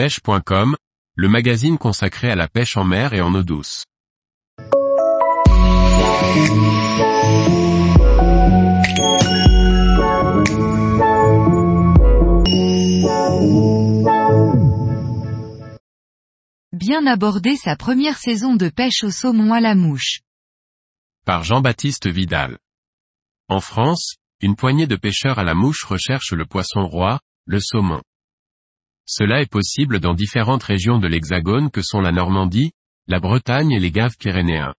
pêche.com, le magazine consacré à la pêche en mer et en eau douce. Bien aborder sa première saison de pêche au saumon à la mouche. Par Jean-Baptiste Vidal. En France, une poignée de pêcheurs à la mouche recherche le poisson roi, le saumon. Cela est possible dans différentes régions de l'Hexagone que sont la Normandie, la Bretagne et les Gaves pyrénéens.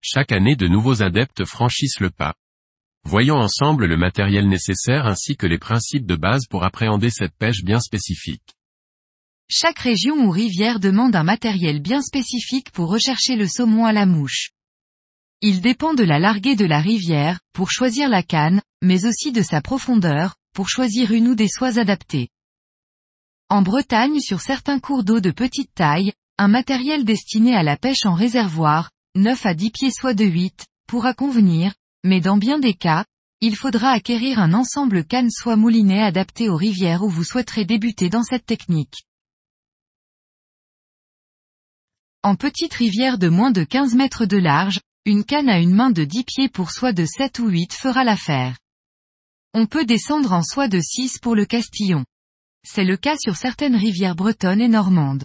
Chaque année de nouveaux adeptes franchissent le pas. Voyons ensemble le matériel nécessaire ainsi que les principes de base pour appréhender cette pêche bien spécifique. Chaque région ou rivière demande un matériel bien spécifique pour rechercher le saumon à la mouche. Il dépend de la larguée de la rivière, pour choisir la canne, mais aussi de sa profondeur, pour choisir une ou des soies adaptées. En Bretagne sur certains cours d'eau de petite taille, un matériel destiné à la pêche en réservoir, 9 à 10 pieds soit de 8, pourra convenir, mais dans bien des cas, il faudra acquérir un ensemble canne soit moulinet adapté aux rivières où vous souhaiterez débuter dans cette technique. En petite rivière de moins de 15 mètres de large, une canne à une main de 10 pieds pour soit de 7 ou 8 fera l'affaire. On peut descendre en soie de 6 pour le Castillon. C'est le cas sur certaines rivières bretonnes et normandes.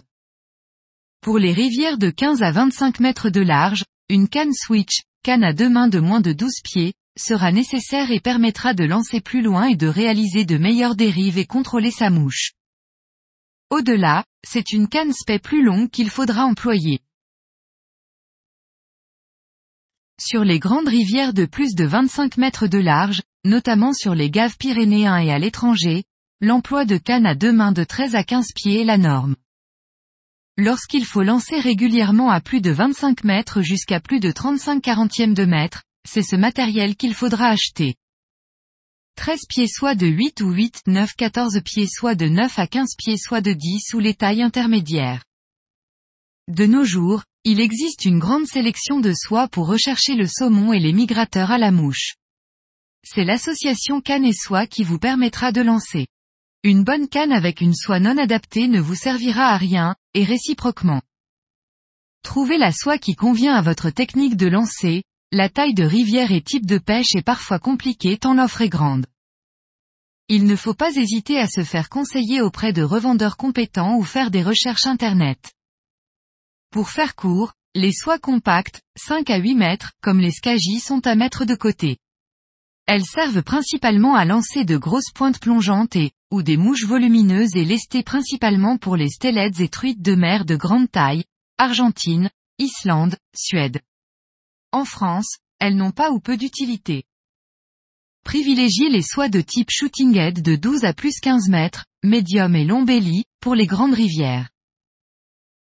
Pour les rivières de 15 à 25 mètres de large, une canne switch, canne à deux mains de moins de 12 pieds, sera nécessaire et permettra de lancer plus loin et de réaliser de meilleures dérives et contrôler sa mouche. Au-delà, c'est une canne spey plus longue qu'il faudra employer. Sur les grandes rivières de plus de 25 mètres de large, notamment sur les gaves pyrénéens et à l'étranger, l'emploi de cannes à deux mains de 13 à 15 pieds est la norme. Lorsqu'il faut lancer régulièrement à plus de 25 mètres jusqu'à plus de 35 quarantièmes de mètre, c'est ce matériel qu'il faudra acheter. 13 pieds soit de 8 ou 8, 9, 14 pieds soit de 9 à 15 pieds soit de 10 ou les tailles intermédiaires. De nos jours, il existe une grande sélection de soies pour rechercher le saumon et les migrateurs à la mouche. C'est l'association canne et soie qui vous permettra de lancer. Une bonne canne avec une soie non adaptée ne vous servira à rien, et réciproquement. Trouvez la soie qui convient à votre technique de lancer, la taille de rivière et type de pêche est parfois compliquée tant l'offre est grande. Il ne faut pas hésiter à se faire conseiller auprès de revendeurs compétents ou faire des recherches internet. Pour faire court, les soies compactes, 5 à 8 mètres, comme les Skagi sont à mettre de côté. Elles servent principalement à lancer de grosses pointes plongeantes et, ou des mouches volumineuses et lestées principalement pour les stellettes et truites de mer de grande taille, Argentine, Islande, Suède. En France, elles n'ont pas ou peu d'utilité. Privilégiez les soies de type shooting head de 12 à plus 15 mètres, médium et long belly, pour les grandes rivières.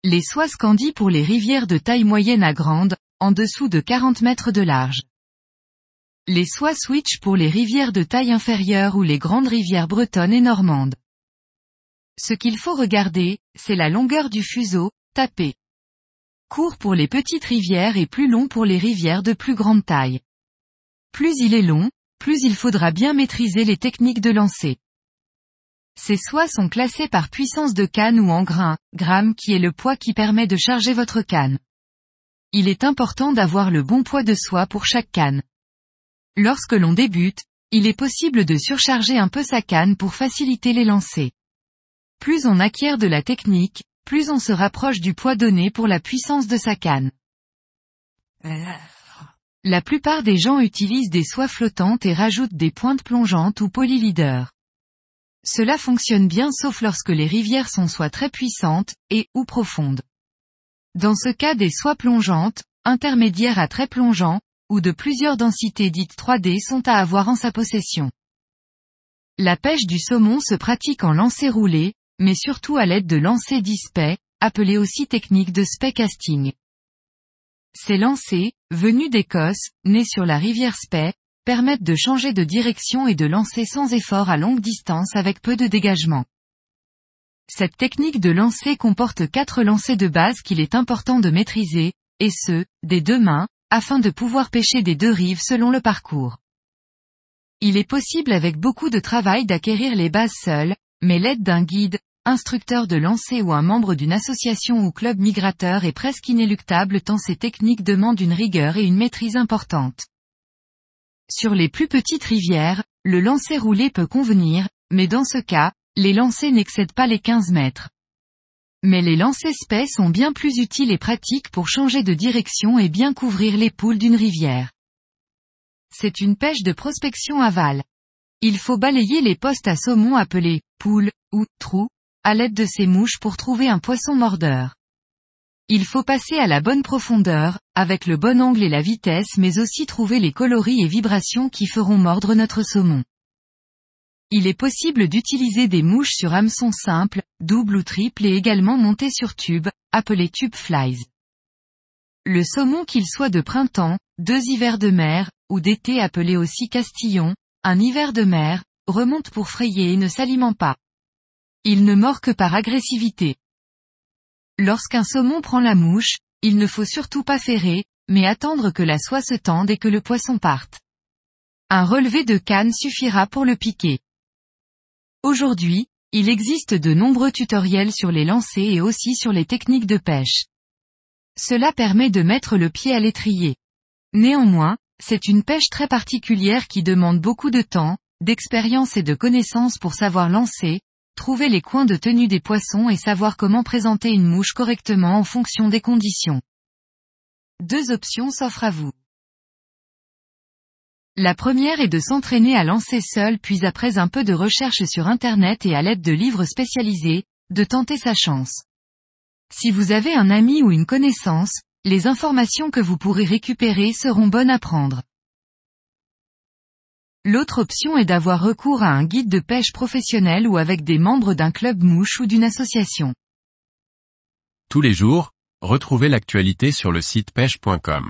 Les soies Scandi pour les rivières de taille moyenne à grande, en dessous de 40 mètres de large. Les soies switch pour les rivières de taille inférieure ou les grandes rivières bretonnes et normandes. Ce qu'il faut regarder, c'est la longueur du fuseau, tapé. Court pour les petites rivières et plus long pour les rivières de plus grande taille. Plus il est long, plus il faudra bien maîtriser les techniques de lancer. Ces soies sont classées par puissance de canne ou en grains, gramme qui est le poids qui permet de charger votre canne. Il est important d'avoir le bon poids de soie pour chaque canne. Lorsque l'on débute, il est possible de surcharger un peu sa canne pour faciliter les lancers. Plus on acquiert de la technique, plus on se rapproche du poids donné pour la puissance de sa canne. La plupart des gens utilisent des soies flottantes et rajoutent des pointes plongeantes ou polyleaders. Cela fonctionne bien sauf lorsque les rivières sont soit très puissantes, et, ou profondes. Dans ce cas des soies plongeantes, intermédiaires à très plongeants, ou de plusieurs densités dites 3D sont à avoir en sa possession. La pêche du saumon se pratique en lancer roulé, mais surtout à l'aide de lancers dispays, appelés aussi technique de spey casting. Ces lancers, venus d'Écosse, nés sur la rivière Spey, permettent de changer de direction et de lancer sans effort à longue distance avec peu de dégagement. Cette technique de lancer comporte quatre lancers de base qu'il est important de maîtriser, et ce, des deux mains, afin de pouvoir pêcher des deux rives selon le parcours. Il est possible avec beaucoup de travail d'acquérir les bases seules, mais l'aide d'un guide, instructeur de lancer ou un membre d'une association ou club migrateur est presque inéluctable tant ces techniques demandent une rigueur et une maîtrise importante. Sur les plus petites rivières, le lancer roulé peut convenir, mais dans ce cas, les lancers n'excèdent pas les 15 mètres. Mais les lancers spais sont bien plus utiles et pratiques pour changer de direction et bien couvrir les poules d'une rivière. C'est une pêche de prospection aval. Il faut balayer les postes à saumon appelés poules ou trous à l'aide de ces mouches pour trouver un poisson mordeur. Il faut passer à la bonne profondeur, avec le bon angle et la vitesse mais aussi trouver les coloris et vibrations qui feront mordre notre saumon. Il est possible d'utiliser des mouches sur hameçon simple, double ou triple et également montées sur tube, appelés tube flies. Le saumon qu'il soit de printemps, deux hivers de mer, ou d'été appelé aussi castillon, un hiver de mer, remonte pour frayer et ne s'alimente pas. Il ne mord que par agressivité. Lorsqu'un saumon prend la mouche, il ne faut surtout pas ferrer, mais attendre que la soie se tende et que le poisson parte. Un relevé de canne suffira pour le piquer. Aujourd'hui, il existe de nombreux tutoriels sur les lancers et aussi sur les techniques de pêche. Cela permet de mettre le pied à l'étrier. Néanmoins, c'est une pêche très particulière qui demande beaucoup de temps, d'expérience et de connaissances pour savoir lancer, trouver les coins de tenue des poissons et savoir comment présenter une mouche correctement en fonction des conditions. Deux options s'offrent à vous. La première est de s'entraîner à lancer seul puis après un peu de recherche sur Internet et à l'aide de livres spécialisés, de tenter sa chance. Si vous avez un ami ou une connaissance, les informations que vous pourrez récupérer seront bonnes à prendre. L'autre option est d'avoir recours à un guide de pêche professionnel ou avec des membres d'un club mouche ou d'une association. Tous les jours, retrouvez l'actualité sur le site pêche.com.